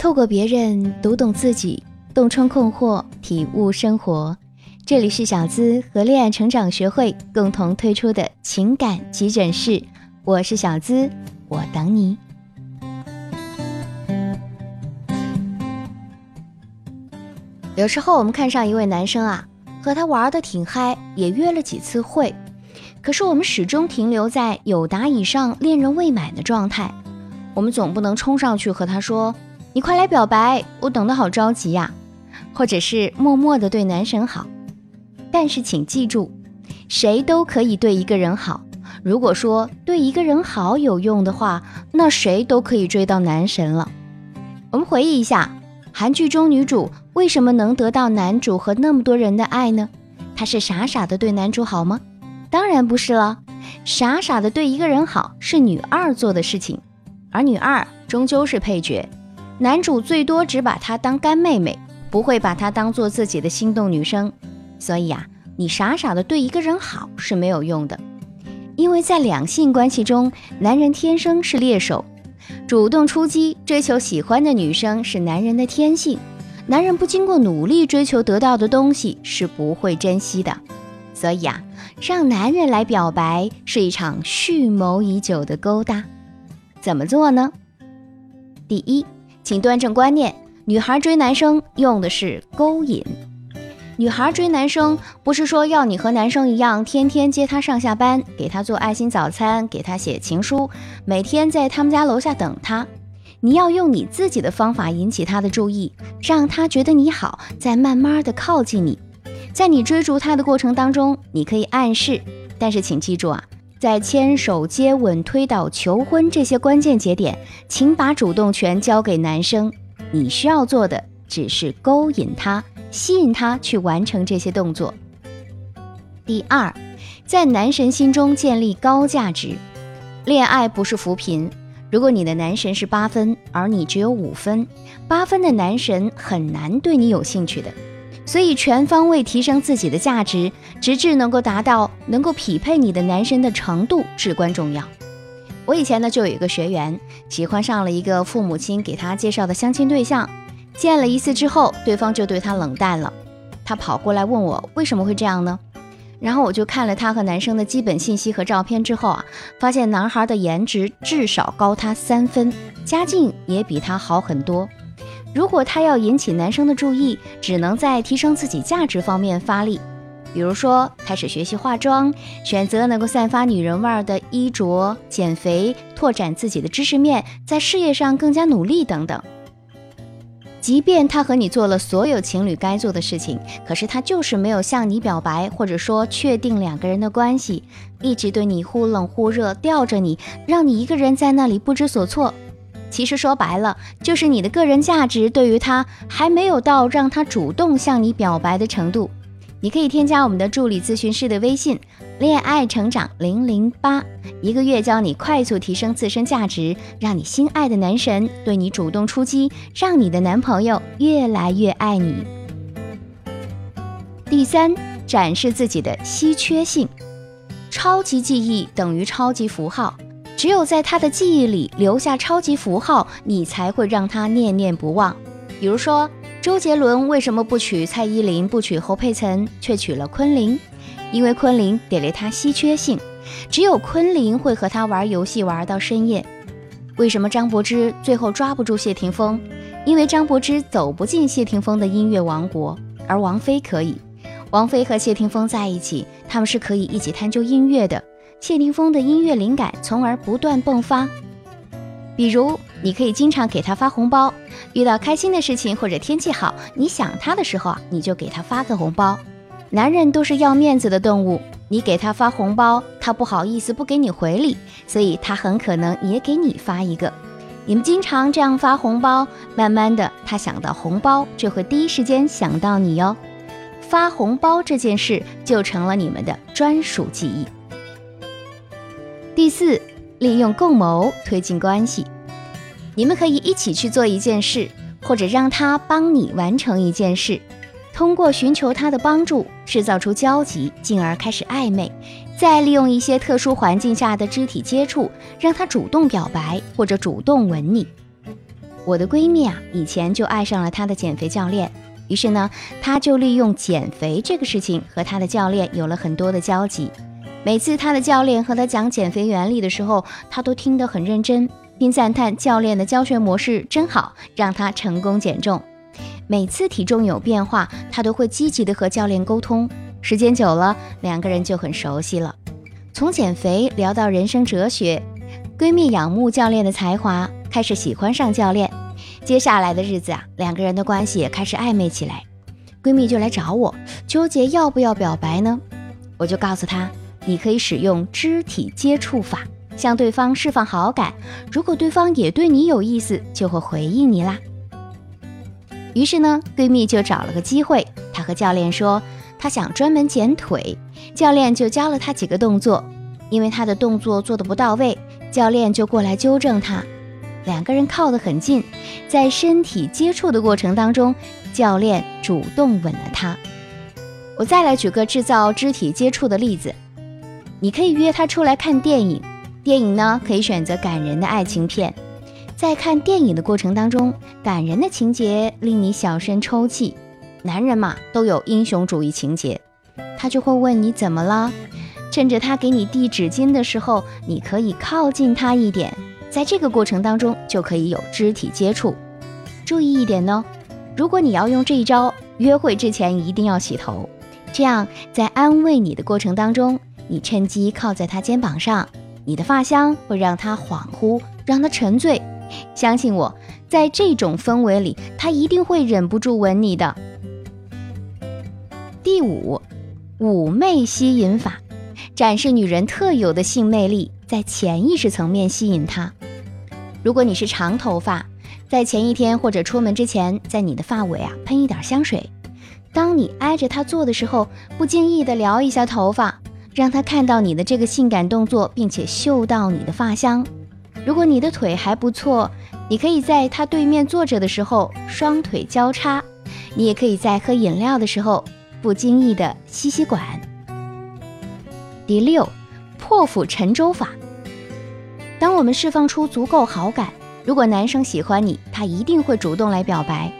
透过别人读懂自己，洞穿困惑，体悟生活。这里是小资和恋爱成长学会共同推出的情感急诊室，我是小资，我等你。有时候我们看上一位男生啊，和他玩的挺嗨，也约了几次会，可是我们始终停留在有达以上恋人未满的状态。我们总不能冲上去和他说。你快来表白，我等得好着急呀！或者是默默的对男神好，但是请记住，谁都可以对一个人好。如果说对一个人好有用的话，那谁都可以追到男神了。我们回忆一下，韩剧中女主为什么能得到男主和那么多人的爱呢？她是傻傻的对男主好吗？当然不是了，傻傻的对一个人好是女二做的事情，而女二终究是配角。男主最多只把她当干妹妹，不会把她当做自己的心动女生。所以啊，你傻傻的对一个人好是没有用的，因为在两性关系中，男人天生是猎手，主动出击追求喜欢的女生是男人的天性。男人不经过努力追求得到的东西是不会珍惜的。所以啊，让男人来表白是一场蓄谋已久的勾搭。怎么做呢？第一。请端正观念，女孩追男生用的是勾引。女孩追男生不是说要你和男生一样，天天接他上下班，给他做爱心早餐，给他写情书，每天在他们家楼下等他。你要用你自己的方法引起他的注意，让他觉得你好，再慢慢的靠近你。在你追逐他的过程当中，你可以暗示，但是请记住啊。在牵手、接吻、推倒、求婚这些关键节点，请把主动权交给男生。你需要做的只是勾引他，吸引他去完成这些动作。第二，在男神心中建立高价值。恋爱不是扶贫，如果你的男神是八分，而你只有五分，八分的男神很难对你有兴趣的。所以，全方位提升自己的价值，直至能够达到能够匹配你的男神的程度，至关重要。我以前呢，就有一个学员喜欢上了一个父母亲给他介绍的相亲对象，见了一次之后，对方就对他冷淡了。他跑过来问我为什么会这样呢？然后我就看了他和男生的基本信息和照片之后啊，发现男孩的颜值至少高他三分，家境也比他好很多。如果他要引起男生的注意，只能在提升自己价值方面发力，比如说开始学习化妆，选择能够散发女人味儿的衣着，减肥，拓展自己的知识面，在事业上更加努力等等。即便他和你做了所有情侣该做的事情，可是他就是没有向你表白，或者说确定两个人的关系，一直对你忽冷忽热，吊着你，让你一个人在那里不知所措。其实说白了，就是你的个人价值对于他还没有到让他主动向你表白的程度。你可以添加我们的助理咨询师的微信“恋爱成长零零八”，一个月教你快速提升自身价值，让你心爱的男神对你主动出击，让你的男朋友越来越爱你。第三，展示自己的稀缺性，超级记忆等于超级符号。只有在他的记忆里留下超级符号，你才会让他念念不忘。比如说，周杰伦为什么不娶蔡依林，不娶侯佩岑，却娶了昆凌？因为昆凌给了他稀缺性，只有昆凌会和他玩游戏玩到深夜。为什么张柏芝最后抓不住谢霆锋？因为张柏芝走不进谢霆锋的音乐王国，而王菲可以。王菲和谢霆锋在一起，他们是可以一起探究音乐的。谢霆锋的音乐灵感从而不断迸发，比如你可以经常给他发红包，遇到开心的事情或者天气好，你想他的时候啊，你就给他发个红包。男人都是要面子的动物，你给他发红包，他不好意思不给你回礼，所以他很可能也给你发一个。你们经常这样发红包，慢慢的他想到红包就会第一时间想到你哟，发红包这件事就成了你们的专属记忆。第四，利用共谋推进关系。你们可以一起去做一件事，或者让他帮你完成一件事。通过寻求他的帮助，制造出交集，进而开始暧昧。再利用一些特殊环境下的肢体接触，让他主动表白或者主动吻你。我的闺蜜啊，以前就爱上了她的减肥教练，于是呢，她就利用减肥这个事情和她的教练有了很多的交集。每次她的教练和她讲减肥原理的时候，她都听得很认真，并赞叹教练的教学模式真好，让她成功减重。每次体重有变化，她都会积极的和教练沟通。时间久了，两个人就很熟悉了。从减肥聊到人生哲学，闺蜜仰慕教练的才华，开始喜欢上教练。接下来的日子啊，两个人的关系也开始暧昧起来。闺蜜就来找我，纠结要不要表白呢？我就告诉她，你可以使用肢体接触法，向对方释放好感。如果对方也对你有意思，就会回应你啦。于是呢，闺蜜就找了个机会，她和教练说，她想专门减腿，教练就教了她几个动作。因为她的动作做的不到位，教练就过来纠正她。两个人靠得很近，在身体接触的过程当中，教练主动吻了她。我再来举个制造肢体接触的例子，你可以约他出来看电影，电影呢可以选择感人的爱情片，在看电影的过程当中，感人的情节令你小声抽泣。男人嘛都有英雄主义情节，他就会问你怎么了，趁着他给你递纸巾的时候，你可以靠近他一点。在这个过程当中，就可以有肢体接触。注意一点呢，如果你要用这一招，约会之前一定要洗头，这样在安慰你的过程当中，你趁机靠在他肩膀上，你的发香会让他恍惚，让他沉醉。相信我，在这种氛围里，他一定会忍不住吻你的。第五，妩媚吸引法，展示女人特有的性魅力。在潜意识层面吸引他。如果你是长头发，在前一天或者出门之前，在你的发尾啊喷一点香水。当你挨着他坐的时候，不经意的撩一下头发，让他看到你的这个性感动作，并且嗅到你的发香。如果你的腿还不错，你可以在他对面坐着的时候双腿交叉。你也可以在喝饮料的时候不经意的吸吸管。第六，破釜沉舟法。当我们释放出足够好感，如果男生喜欢你，他一定会主动来表白；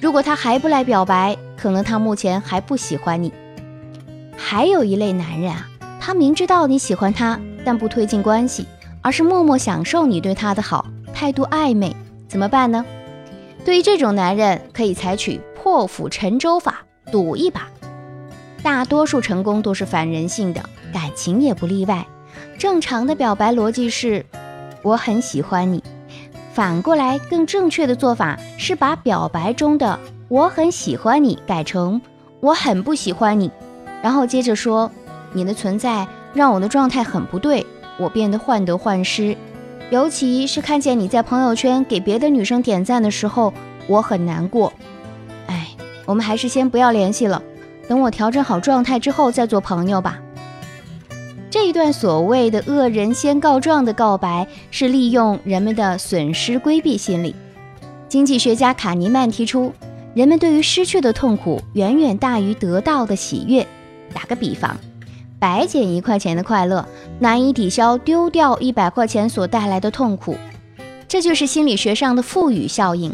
如果他还不来表白，可能他目前还不喜欢你。还有一类男人啊，他明知道你喜欢他，但不推进关系，而是默默享受你对他的好，态度暧昧，怎么办呢？对于这种男人，可以采取破釜沉舟法，赌一把。大多数成功都是反人性的，感情也不例外。正常的表白逻辑是。我很喜欢你，反过来更正确的做法是把表白中的“我很喜欢你”改成“我很不喜欢你”，然后接着说：“你的存在让我的状态很不对，我变得患得患失，尤其是看见你在朋友圈给别的女生点赞的时候，我很难过。哎，我们还是先不要联系了，等我调整好状态之后再做朋友吧。”这一段所谓的“恶人先告状”的告白，是利用人们的损失规避心理。经济学家卡尼曼提出，人们对于失去的痛苦远远大于得到的喜悦。打个比方，白捡一块钱的快乐难以抵消丢掉一百块钱所带来的痛苦。这就是心理学上的赋予效应。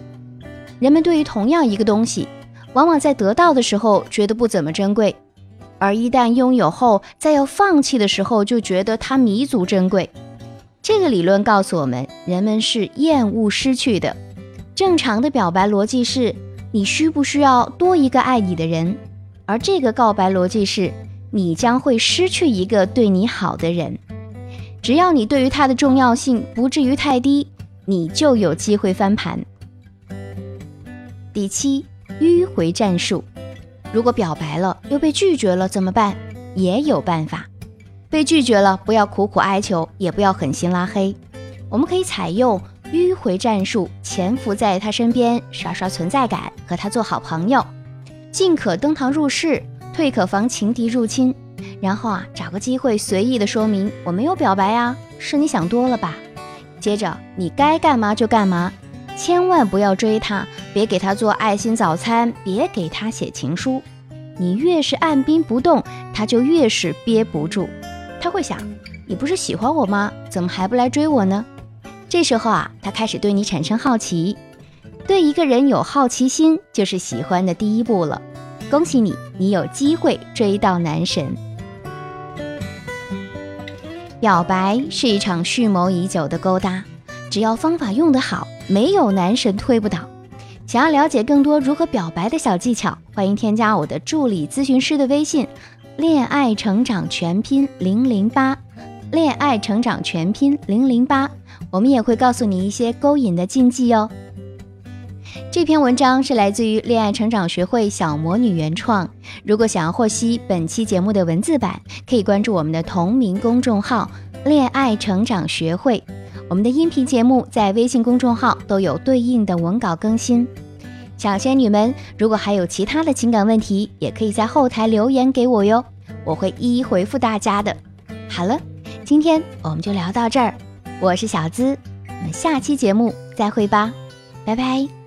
人们对于同样一个东西，往往在得到的时候觉得不怎么珍贵。而一旦拥有后，在要放弃的时候，就觉得它弥足珍贵。这个理论告诉我们，人们是厌恶失去的。正常的表白逻辑是：你需不需要多一个爱你的人？而这个告白逻辑是：你将会失去一个对你好的人。只要你对于他的重要性不至于太低，你就有机会翻盘。第七，迂回战术。如果表白了又被拒绝了怎么办？也有办法。被拒绝了，不要苦苦哀求，也不要狠心拉黑。我们可以采用迂回战术，潜伏在他身边，刷刷存在感，和他做好朋友。进可登堂入室，退可防情敌入侵。然后啊，找个机会随意的说明我没有表白啊，是你想多了吧。接着你该干嘛就干嘛。千万不要追他，别给他做爱心早餐，别给他写情书。你越是按兵不动，他就越是憋不住。他会想，你不是喜欢我吗？怎么还不来追我呢？这时候啊，他开始对你产生好奇。对一个人有好奇心，就是喜欢的第一步了。恭喜你，你有机会追到男神。表白是一场蓄谋已久的勾搭，只要方法用得好，没有男神推不倒。想要了解更多如何表白的小技巧，欢迎添加我的助理咨询师的微信“恋爱成长全拼零零八”，恋爱成长全拼零零八，我们也会告诉你一些勾引的禁忌哦。这篇文章是来自于恋爱成长学会小魔女原创。如果想要获悉本期节目的文字版，可以关注我们的同名公众号“恋爱成长学会”。我们的音频节目在微信公众号都有对应的文稿更新。小仙女们，如果还有其他的情感问题，也可以在后台留言给我哟，我会一一回复大家的。好了，今天我们就聊到这儿。我是小资，我们下期节目再会吧，拜拜。